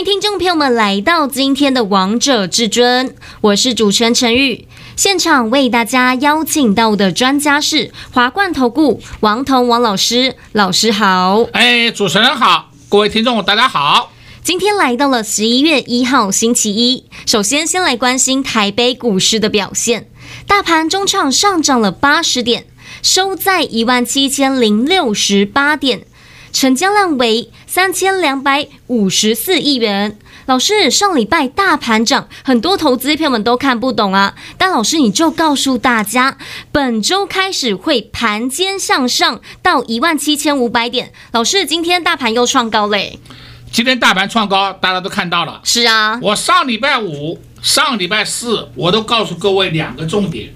迎听众朋友们来到今天的《王者至尊》，我是主持人陈玉。现场为大家邀请到的专家是华冠投顾王彤王老师，老师好。哎，主持人好，各位听众大家好。今天来到了十一月一号星期一，首先先来关心台北股市的表现。大盘中场上涨了八十点，收在一万七千零六十八点，成交量为三千两百五十四亿元。老师，上礼拜大盘涨，很多投资朋友们都看不懂啊。但老师你就告诉大家，本周开始会盘间向上到一万七千五百点。老师，今天大盘又创高嘞。今天大盘创高，大家都看到了。是啊，我上礼拜五、上礼拜四，我都告诉各位两个重点：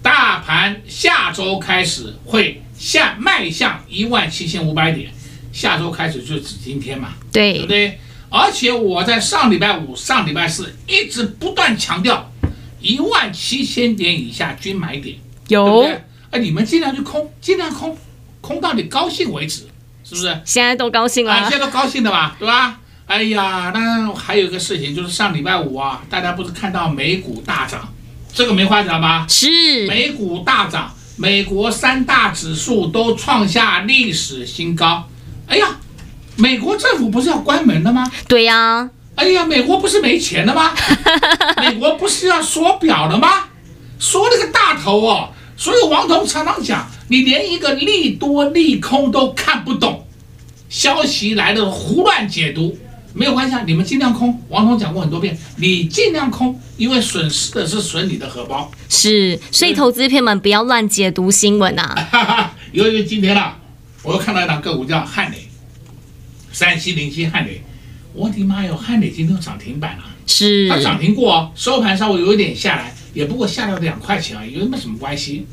大盘下周开始会向迈向一万七千五百点。下周开始就指今天嘛，对，对不对？而且我在上礼拜五、上礼拜四一直不断强调，一万七千点以下均买点，有。对不对？哎，你们尽量去空，尽量空，空到你高兴为止。是不是现在都高兴了？啊，现在都高兴的吧，对吧？哎呀，那还有一个事情，就是上礼拜五啊，大家不是看到美股大涨，这个没话讲吧？是美股大涨，美国三大指数都创下历史新高。哎呀，美国政府不是要关门了吗？对呀、啊。哎呀，美国不是没钱了吗？美国不是要缩表了吗？缩了个大头哦。所以王彤常常讲，你连一个利多利空都看不懂，消息来了胡乱解读没有关系啊，你们尽量空。王彤讲过很多遍，你尽量空，因为损失的是损你的荷包。是，所以投资片们不要乱解读新闻啊。由于今天啊，我又看到一档个股叫汉磊，三七零七汉磊，我的妈哟，汉磊今天涨停板了，是，它涨停过哦，收盘稍微有一点下来。也不过下了两块钱而已，有没什么关系？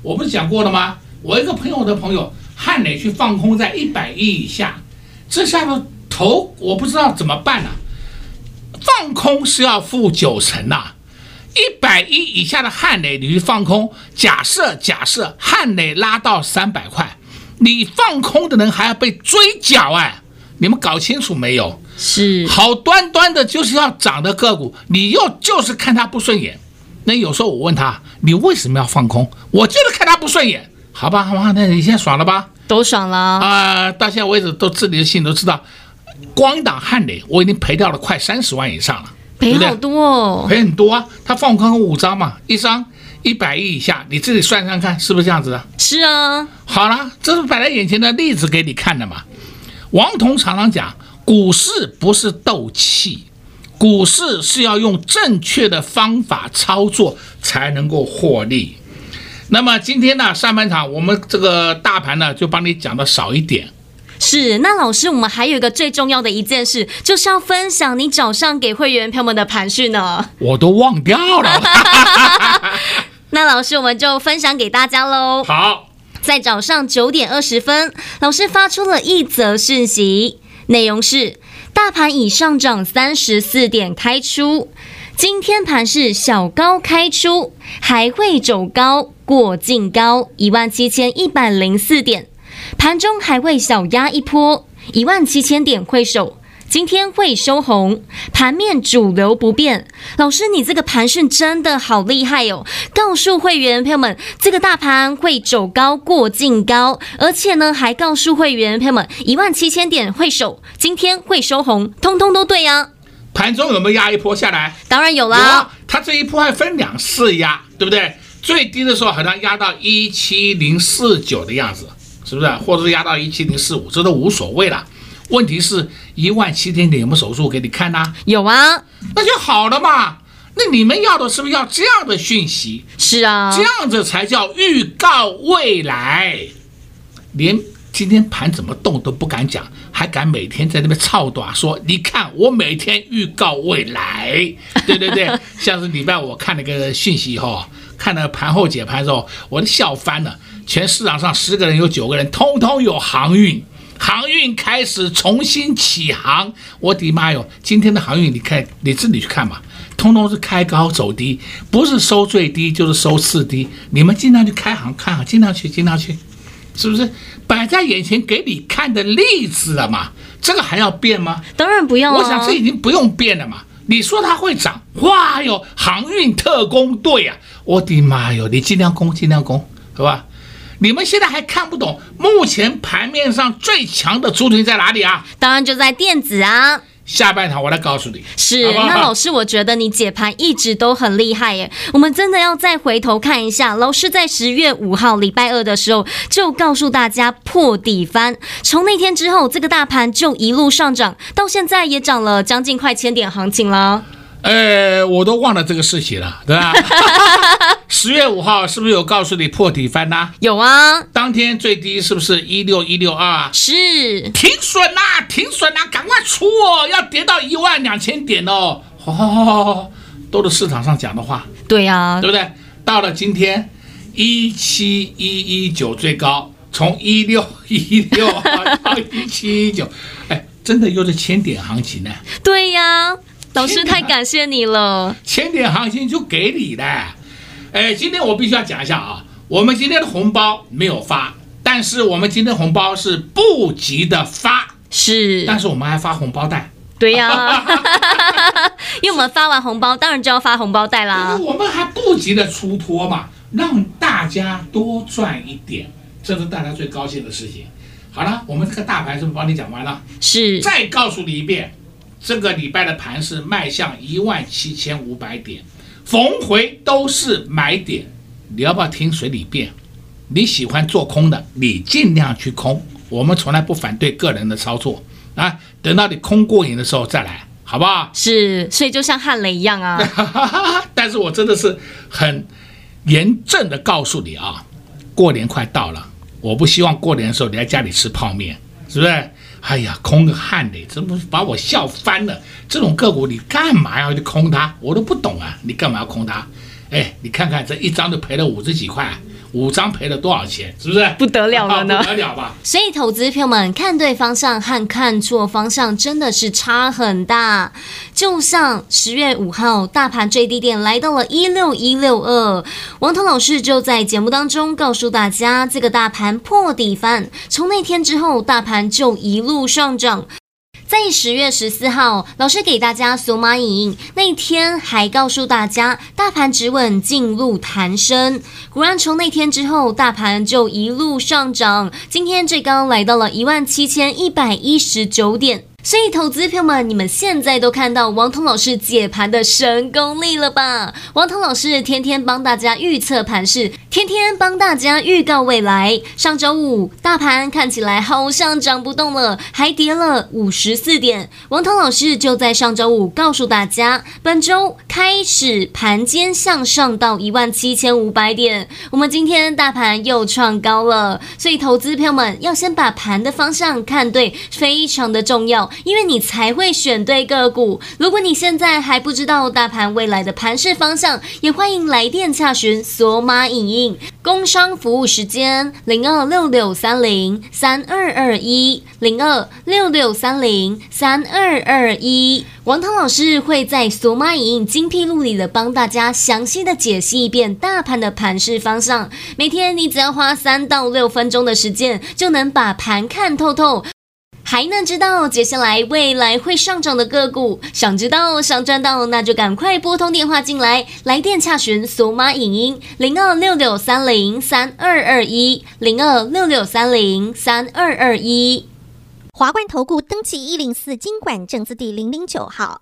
我不是讲过了吗？我一个朋友的朋友汉磊去放空在一百亿以下，这下头头我不知道怎么办呢、啊？放空是要负九成呐、啊，一百一以下的汉磊你去放空，假设假设汉磊拉到三百块，你放空的人还要被追缴哎，你们搞清楚没有？是好端端的就是要涨的个股，你又就是看他不顺眼。那有时候我问他，你为什么要放空？我就是看他不顺眼，好吧，好吧，那你现在爽了吧？都爽了啊、呃！到现在为止都自己的心里都知道，光一档汉磊我已经赔掉了快三十万以上了，赔好多哦，赔很多啊！他放空五张嘛，一张一百亿以下，你自己算算看是不是这样子的？是啊，好了，这是摆在眼前的例子给你看的嘛。王彤常常讲，股市不是斗气。股市是要用正确的方法操作才能够获利。那么今天呢，上半场我们这个大盘呢，就帮你讲的少一点。是，那老师，我们还有一个最重要的一件事，就是要分享你早上给会员朋友们的盘讯呢。我都忘掉了。那老师，我们就分享给大家喽。好，在早上九点二十分，老师发出了一则讯息，内容是。大盘已上涨三十四点开出，今天盘是小高开出，还会走高过净高一万七千一百零四点，盘中还会小压一波一万七千点会守。今天会收红，盘面主流不变。老师，你这个盘讯真的好厉害哦！告诉会员朋友们，这个大盘会走高过净高，而且呢，还告诉会员朋友们，一万七千点会守，今天会收红，通通都对啊。盘中有没有压一波下来？当然有啦。有啊，它这一波还分两次压，对不对？最低的时候好像压到一七零四九的样子，是不是？或者是压到一七零四五，这都无所谓了。问题是一万七千点有没有手术给你看呐、啊？有啊，那就好了嘛。那你们要的是不是要这样的讯息？是啊，这样子才叫预告未来。连今天盘怎么动都不敢讲，还敢每天在那边操短说，你看我每天预告未来，对对对，像是礼拜我看那个讯息以后，看了盘后解盘的时候，我都笑翻了。全市场上十个人有九个人通通有航运，航运开始重新起航。我的妈哟，今天的航运你看你自己去看嘛，通通是开高走低，不是收最低就是收次低。你们尽量去开航看好，尽量去尽量去，是不是？摆在眼前给你看的例子了嘛？这个还要变吗？当然不要啊！我想这已经不用变了嘛。你说它会涨，哇哟，航运特工队啊！我的妈哟，你尽量攻，尽量攻，好吧？你们现在还看不懂，目前盘面上最强的族群在哪里啊？当然就在电子啊。下半场我来告诉你。是，那老师，我觉得你解盘一直都很厉害耶。我们真的要再回头看一下，老师在十月五号礼拜二的时候就告诉大家破底翻，从那天之后，这个大盘就一路上涨，到现在也涨了将近快千点行情了。呃，我都忘了这个事情了，对吧？十月五号是不是有告诉你破底翻呐、啊？有啊，当天最低是不是一六一六二啊？是，停损呐，停损呐，赶快出哦，要跌到一万两千点哦。哦，都是市场上讲的话。对呀、啊，对不对？到了今天一七一一九最高，从一六 一六到一七一九，哎，真的又是千点行情呢。对呀。老师太感谢你了，千点行情就给你的。哎，今天我必须要讲一下啊，我们今天的红包没有发，但是我们今天红包是不急的发，是，但是我们还发红包袋。对呀、啊，因为我们发完红包，当然就要发红包袋啦。我们还不急的出脱嘛，让大家多赚一点，这是大家最高兴的事情。好了，我们这个大盘是不是帮你讲完了？是，再告诉你一遍。这个礼拜的盘是迈向一万七千五百点，逢回都是买点。你要不要听随你便？你喜欢做空的，你尽量去空。我们从来不反对个人的操作啊。等到你空过瘾的时候再来，好不好？是，所以就像汉雷一样啊。但是我真的是很严正的告诉你啊，过年快到了，我不希望过年的时候你在家里吃泡面，是不是？哎呀，空个汉磊，这不把我笑翻了！这种个股你干嘛要去空它？我都不懂啊，你干嘛要空它？哎，你看看这一张都赔了五十几块。五张赔了多少钱？是不是不得了了呢？不得了吧！所以，投资朋友们看对方向和看错方向真的是差很大。就像十月五号，大盘最低点来到了一六一六二，王涛老师就在节目当中告诉大家，这个大盘破底翻，从那天之后，大盘就一路上涨。在十月十四号，老师给大家索马影那天还告诉大家，大盘止稳进入弹升。果然，从那天之后，大盘就一路上涨，今天最高来到了一万七千一百一十九点。所以，投资朋友们，你们现在都看到王彤老师解盘的神功力了吧？王彤老师天天帮大家预测盘势，天天帮大家预告未来。上周五大盘看起来好像涨不动了，还跌了五十四点。王彤老师就在上周五告诉大家，本周开始盘间向上到一万七千五百点。我们今天大盘又创高了，所以投资朋友们要先把盘的方向看对，非常的重要。因为你才会选对个股。如果你现在还不知道大盘未来的盘势方向，也欢迎来电洽询索马影音工商服务时间零二六六三零三二二一零二六六三零三二二一。王涛老师会在索马影音精辟录里的帮大家详细的解析一遍大盘的盘势方向。每天你只要花三到六分钟的时间，就能把盘看透透。还能知道接下来未来会上涨的个股，想知道想赚到，那就赶快拨通电话进来，来电洽询索玛影音零二六六三零三二二一零二六六三零三二二一。华冠投顾登记一零四经管证字第零零九号。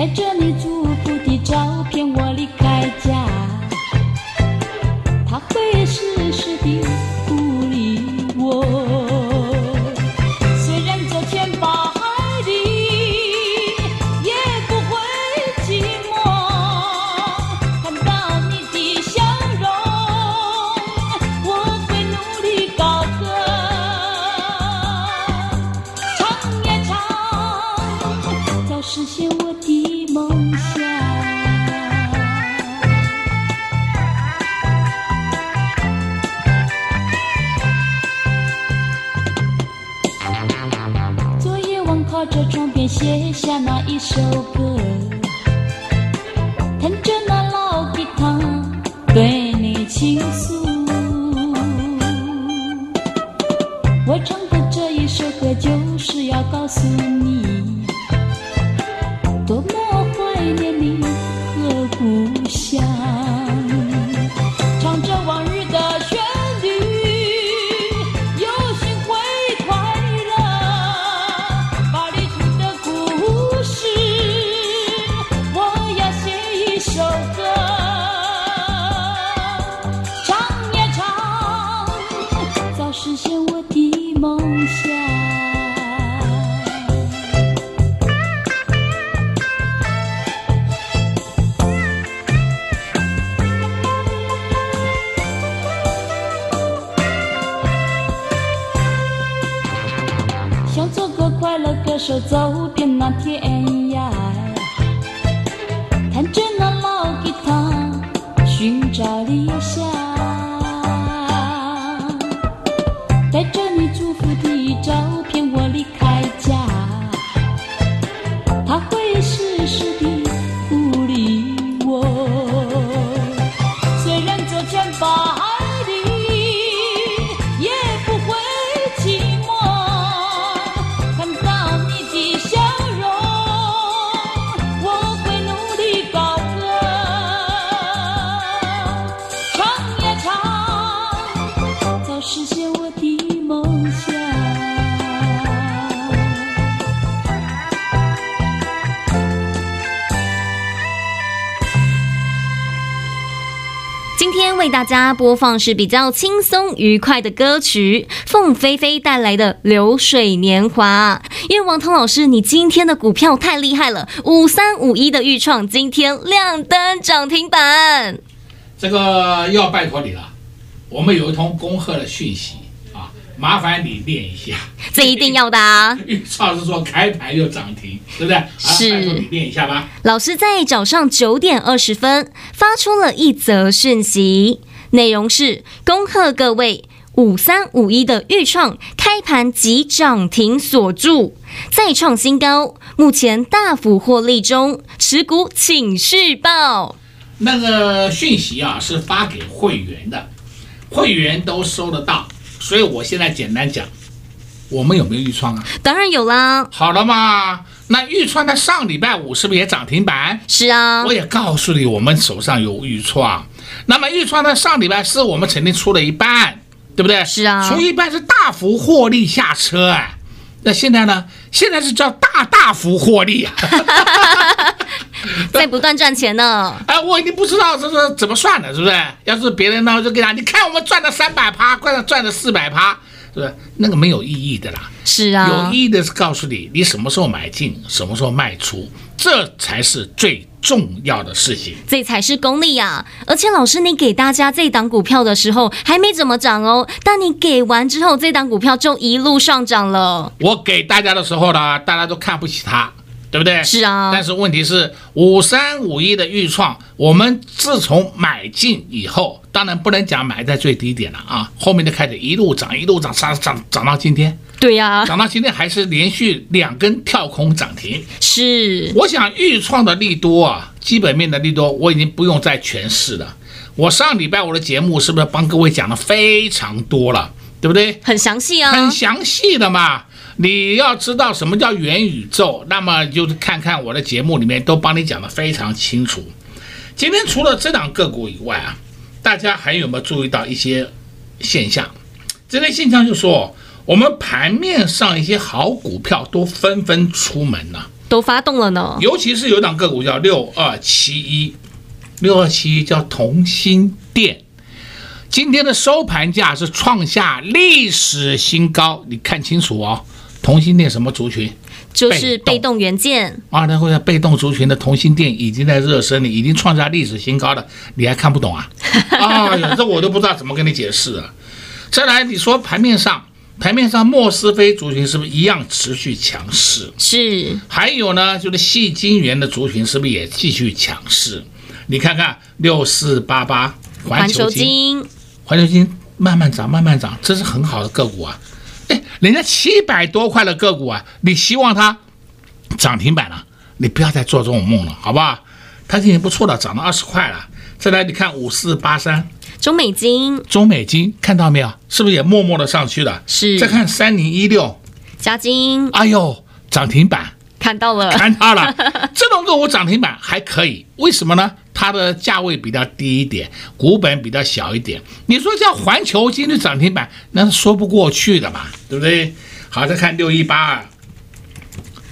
带着你我唱的这一首歌，就是要告诉你，家播放是比较轻松愉快的歌曲，凤飞飞带来的《流水年华》。因为王彤老师，你今天的股票太厉害了，五三五一的预创今天亮灯涨停板。这个要拜托你了，我们有一通恭贺的讯息啊。麻烦你念一下，这一定要的啊！钰创是说开盘就涨停，对不对？是，你念一下吧。老师在早上九点二十分发出了一则讯息，内容是恭贺各位五三五一的预创开盘即涨停锁住，再创新高，目前大幅获利中，持股请续报。那个讯息啊，是发给会员的，会员都收得到。所以我现在简单讲，我们有没有预创啊？当然有啦。好了嘛，那钰创在上礼拜五是不是也涨停板？是啊。我也告诉你，我们手上有钰创。那么钰创呢上礼拜四我们曾经出了一半，对不对？是啊。出一半是大幅获利下车啊。那现在呢？现在是叫大大幅获利啊。在不断赚钱呢。哎，我已经不知道这是怎么算的，是不是？要是别人呢，就给他，你看我们赚了三百趴，快要赚了四百趴，是不是？那个没有意义的啦。是啊。有意义的是告诉你，你什么时候买进，什么时候卖出，这才是最重要的事情。这才是功力呀！而且老师，你给大家这档股票的时候还没怎么涨哦，但你给完之后，这档股票就一路上涨了。我给大家的时候呢，大家都看不起它。对不对？是啊，但是问题是五三五一的预创，我们自从买进以后，当然不能讲买在最低点了啊，后面就开始一路涨，一路涨，涨涨涨到今天。对呀、啊，涨到今天还是连续两根跳空涨停。是，我想预创的利多啊，基本面的利多，我已经不用再诠释了。我上礼拜我的节目是不是帮各位讲的非常多了，对不对？很详细啊，很详细的嘛。你要知道什么叫元宇宙，那么就是看看我的节目里面都帮你讲的非常清楚。今天除了这档个股以外啊，大家还有没有注意到一些现象？这类现象就说。我们盘面上一些好股票都纷纷出门了，都发动了呢。尤其是有档个股叫六二七一，六二七一叫同心电，今天的收盘价是创下历史新高。你看清楚哦，同心电什么族群？就是被动元件啊。然后被动族群的同心电已经在热身了，已经创下历史新高了。你还看不懂啊？啊，这我都不知道怎么跟你解释了。再来，你说盘面上。盘面上，莫斯菲族群是不是一样持续强势？是。还有呢，就是细晶圆的族群是不是也继续强势？你看看六四八八环球金，环球金慢慢涨，慢慢涨，这是很好的个股啊！哎，人家七百多块的个股啊，你希望它涨停板了？你不要再做这种梦了，好不好？它今天不错的，涨到二十块了。再来，你看五四八三。中美金，中美金看到没有？是不是也默默的上去了？是。再看三零一六，嘉金，哎呦，涨停板，看到了，看到了。这种个股涨停板还可以，为什么呢？它的价位比较低一点，股本比较小一点。你说叫环球今日涨停板，那是说不过去的嘛，对不对？好，再看六一八二，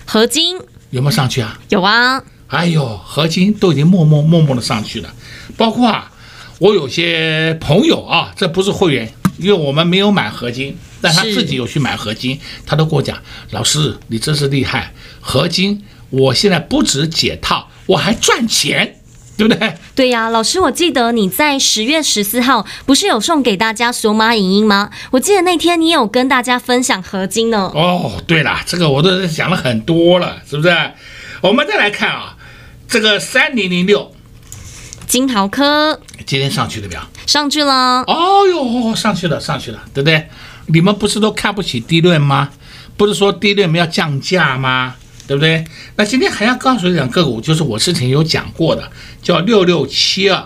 合金有没有上去啊？有啊。哎呦，合金都已经默默默默的上去了，包括啊。我有些朋友啊，这不是会员，因为我们没有买合金，但他自己有去买合金，他都跟我讲，老师你真是厉害，合金我现在不止解套，我还赚钱，对不对？对呀，老师，我记得你在十月十四号不是有送给大家索马影音吗？我记得那天你有跟大家分享合金呢。哦，对了，这个我都讲了很多了，是不是？我们再来看啊，这个三零零六。金豪科今天上去了没有？上去了。哦哟，上去了，上去了，对不对？你们不是都看不起低论吗？不是说低论要降价吗？对不对？那今天还要告诉你两个股，就是我之前有讲过的，叫六六七二，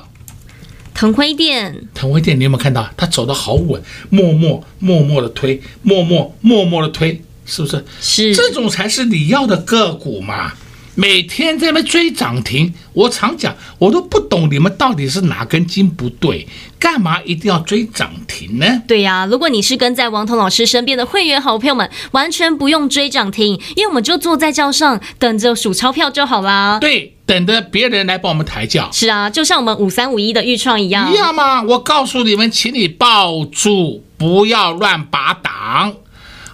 腾辉电。腾辉电，你有没有看到？它走的好稳，默默默默的推，默默默默的推，是不是？是。这种才是你要的个股嘛。每天在那追涨停，我常讲，我都不懂你们到底是哪根筋不对，干嘛一定要追涨停呢？对呀、啊，如果你是跟在王彤老师身边的会员好朋友们，完全不用追涨停，因为我们就坐在轿上等着数钞票就好啦。对，等着别人来帮我们抬轿。是啊，就像我们五三五一的预创一样。一样吗？我告诉你们，请你抱住，不要乱拔档。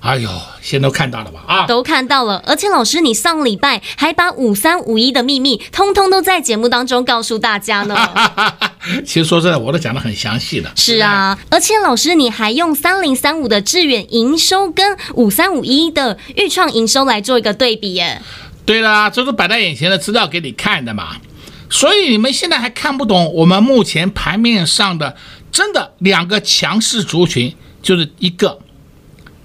哎呦，现在都看到了吧？啊，都看到了。而且老师，你上礼拜还把五三五一的秘密，通通都在节目当中告诉大家呢。其实说真的，我都讲的很详细的。是啊，而且老师，你还用三零三五的致远营收跟五三五一的预创营收来做一个对比耶。对啦，这是摆在眼前的资料给你看的嘛。所以你们现在还看不懂我们目前盘面上的真的两个强势族群，就是一个。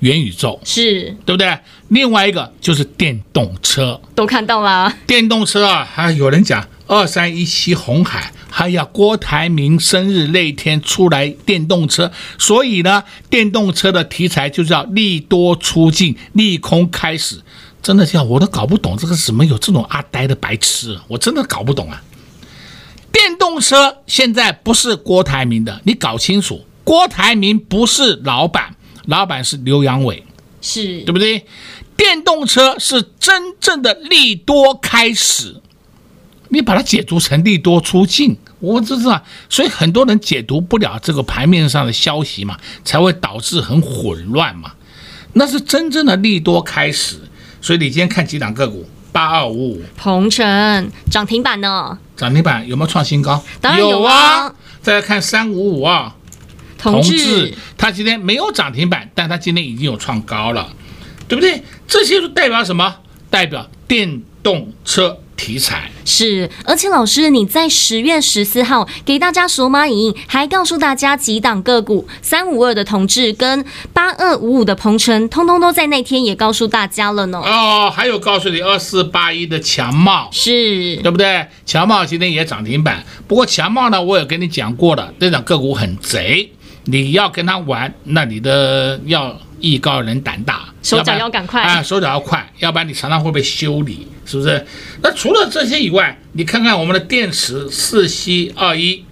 元宇宙是对不对？另外一个就是电动车，都看到啦。电动车啊，还有人讲二三一七红海，还有郭台铭生日那天出来电动车，所以呢，电动车的题材就叫利多出尽，利空开始。真的叫我都搞不懂，这个怎么有这种阿呆的白痴？我真的搞不懂啊！电动车现在不是郭台铭的，你搞清楚，郭台铭不是老板。老板是刘阳伟，是对不对？电动车是真正的利多开始，你把它解读成利多出尽，我知道，所以很多人解读不了这个盘面上的消息嘛，才会导致很混乱嘛。那是真正的利多开始，所以你今天看几档个股，八二五五，鹏程涨停板呢？涨停板有没有创新高？当然有啊。有啊，再来看三五五二。同志，他今天没有涨停板，但他今天已经有创高了，对不对？这些都代表什么？代表电动车题材。是，而且老师你在十月十四号给大家索马影音，还告诉大家几档个股，三五二的同志跟八二五五的鹏程，通通都在那天也告诉大家了呢。哦，还有告诉你二四八一的强茂，是对不对？强茂今天也涨停板，不过强茂呢，我也跟你讲过了，这档个股很贼，你要跟他玩，那你的要艺高人胆大，手脚要赶快啊，手脚要快，要不然你常常会被修理，是不是？那除了这些以外，你看看我们的电池四 C 二一，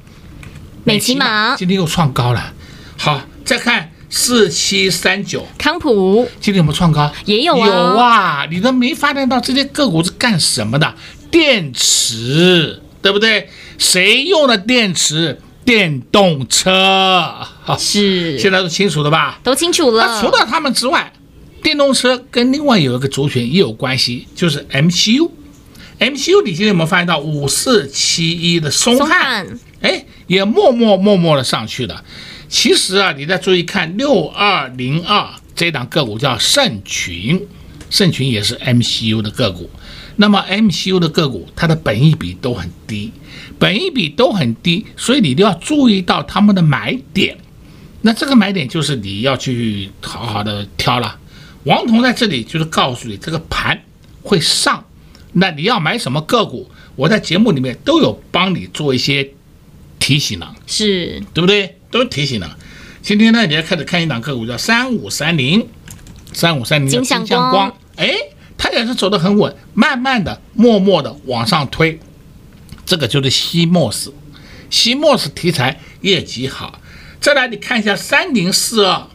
美琪玛今天又创高了。好，再看四七三九康普，今天有没有创高？也有啊，有啊，你都没发现到这些个股是干什么的？电池，对不对？谁用的电池？电动车，是，现在都清楚了吧？都清楚了。那除了他们之外，电动车跟另外有一个族群也有关系，就是 MCU。MCU，你今天有没有发现到五四七一的松汉？哎，也默默默默的上去了。其实啊，你再注意看六二零二这档个股叫盛群，盛群也是 MCU 的个股。那么 MCU 的个股，它的本益比都很低。本益比都很低，所以你都要注意到他们的买点。那这个买点就是你要去好好的挑了。王彤在这里就是告诉你，这个盘会上，那你要买什么个股？我在节目里面都有帮你做一些提醒了，是对不对？都有提醒了。今天呢，你要开始看一档个股，叫三五三零，三五三零金相光，哎，它也是走得很稳，慢慢的、默默的往上推。这个就是西莫斯，西莫斯题材业绩好。再来，你看一下三零四二，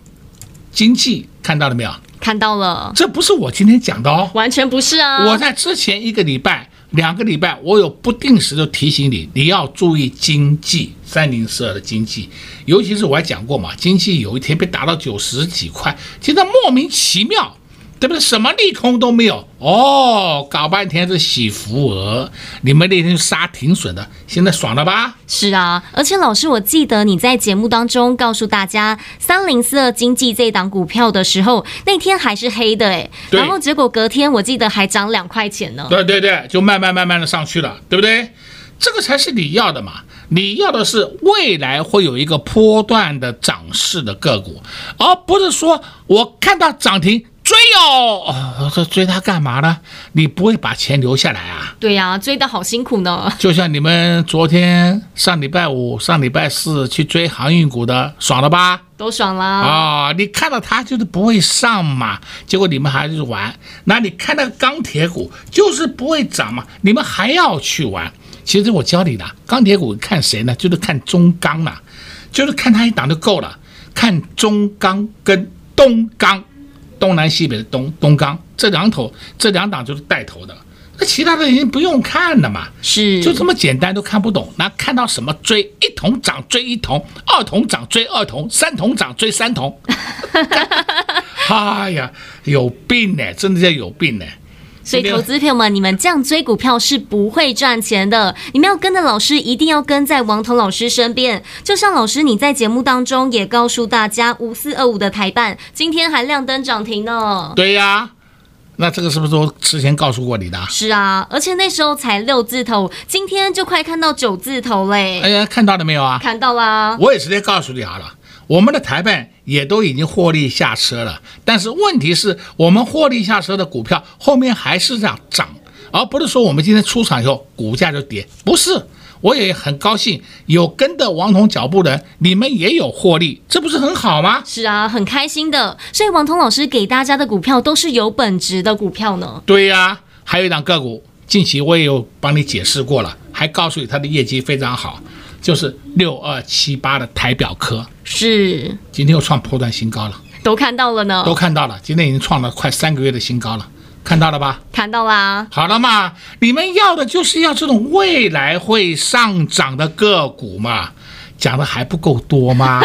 经济看到了没有？看到了。这不是我今天讲的哦，完全不是啊。我在之前一个礼拜、两个礼拜，我有不定时的提醒你，你要注意经济三零四二的经济，尤其是我还讲过嘛，经济有一天被打到九十几块，现在莫名其妙。对不对？什么利空都没有哦，搞半天是洗福额。你们那天杀停损的，现在爽了吧？是啊，而且老师，我记得你在节目当中告诉大家，三零四二经济这档股票的时候，那天还是黑的哎，然后结果隔天我记得还涨两块钱呢。对对对，就慢慢慢慢的上去了，对不对？这个才是你要的嘛，你要的是未来会有一个波段的涨势的个股，而不是说我看到涨停。追哦，这追他干嘛呢？你不会把钱留下来啊？对呀、啊，追的好辛苦呢。就像你们昨天、上礼拜五、上礼拜四去追航运股的，爽了吧？都爽了啊、哦！你看到它就是不会上嘛，结果你们还是玩。那你看那个钢铁股就是不会涨嘛，你们还要去玩。其实我教你的钢铁股看谁呢？就是看中钢了，就是看它一档就够了，看中钢跟东钢。东南西北的东东钢这两头，这两档就是带头的，那其他的已经不用看了嘛，是就这么简单都看不懂。那看到什么追一桶涨追一桶，二桶涨追二桶，三桶涨追三桶，哎呀，有病呢，真的叫有病呢。所以，投资朋友们，你们这样追股票是不会赚钱的。你们要跟的老师，一定要跟在王彤老师身边。就像老师你在节目当中也告诉大家，五四二五的台办今天还亮灯涨停呢。对呀、啊，那这个是不是我之前告诉过你的？是啊，而且那时候才六字头，今天就快看到九字头嘞。哎呀，看到了没有啊？看到啦。我也直接告诉你好了。我们的台办也都已经获利下车了，但是问题是我们获利下车的股票后面还是这样涨，而不是说我们今天出场以后股价就跌。不是，我也很高兴有跟着王彤脚步的人，你们也有获利，这不是很好吗？是啊，很开心的。所以王彤老师给大家的股票都是有本质的股票呢。对呀、啊，还有一档个股，近期我也有帮你解释过了，还告诉你它的业绩非常好。就是六二七八的台表科，是今天又创破断新高了，都看到了呢，都看到了，今天已经创了快三个月的新高了，看到了吧？看到啦。好了嘛，你们要的就是要这种未来会上涨的个股嘛，讲的还不够多吗？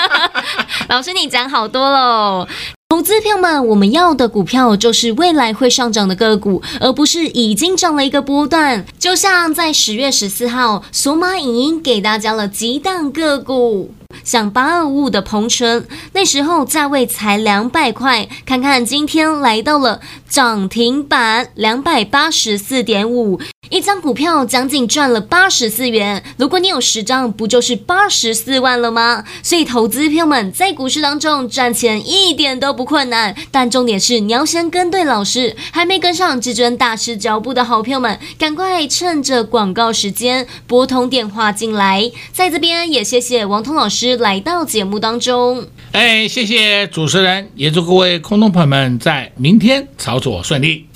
老师，你讲好多喽。投资票们，我们要的股票就是未来会上涨的个股，而不是已经涨了一个波段。就像在十月十四号，索马影音给大家了几档个股，像八二五五的鹏程，那时候价位才两百块，看看今天来到了涨停板两百八十四点五。一张股票将近赚了八十四元，如果你有十张，不就是八十四万了吗？所以投资朋友们在股市当中赚钱一点都不困难，但重点是你要先跟对老师，还没跟上至尊大师脚步的好朋友们，赶快趁着广告时间拨通电话进来。在这边也谢谢王通老师来到节目当中。哎，谢谢主持人，也祝各位空中朋友们在明天操作顺利。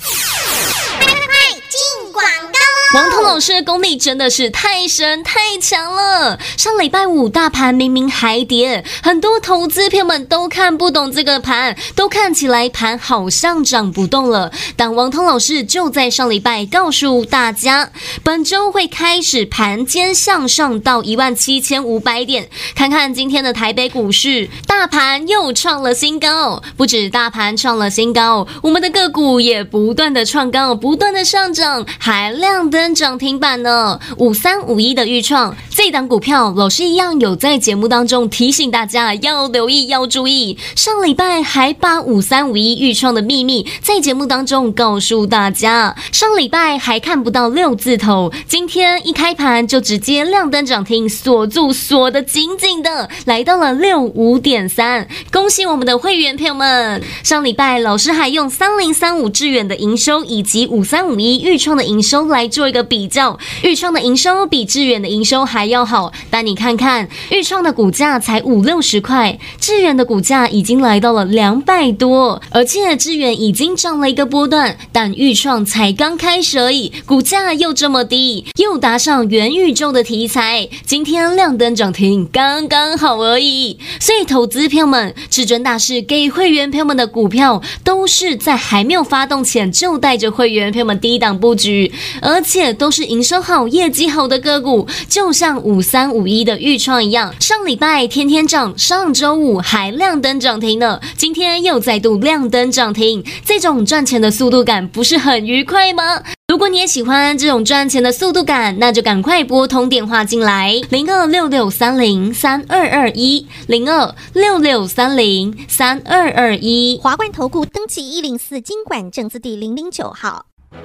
王涛老师的功力真的是太神太强了。上礼拜五大盘明明还跌，很多投资朋友们都看不懂这个盘，都看起来盘好像涨不动了。但王涛老师就在上礼拜告诉大家，本周会开始盘间向上到一万七千五百点。看看今天的台北股市，大盘又创了新高，不止大盘创了新高，我们的个股也不断的创高，不断的上涨，还亮灯。涨停板呢，五三五一的预创这档股票，老师一样有在节目当中提醒大家要留意要注意。上礼拜还把五三五一预创的秘密在节目当中告诉大家，上礼拜还看不到六字头，今天一开盘就直接亮灯涨停，锁住锁得紧紧的，来到了六五点三，恭喜我们的会员朋友们。上礼拜老师还用三零三五致远的营收以及五三五一预创的营收来做。个比较，钰创的营收比致远的营收还要好，但你看看钰创的股价才五六十块，致远的股价已经来到了两百多，而且致远已经涨了一个波段，但钰创才刚开始而已，股价又这么低，又搭上元宇宙的题材，今天亮灯涨停刚刚好而已。所以投资票们，至尊大师给会员朋友们的股票都是在还没有发动前就带着会员朋友们低档布局，而且。都是营收好、业绩好的个股，就像五三五一的预创一样，上礼拜天天涨，上周五还亮灯涨停呢，今天又再度亮灯涨停，这种赚钱的速度感不是很愉快吗？如果你也喜欢这种赚钱的速度感，那就赶快拨通电话进来，零二六六三零三二二一，零二六六三零三二二一，华冠投顾登记一零四金管证字第零零九号。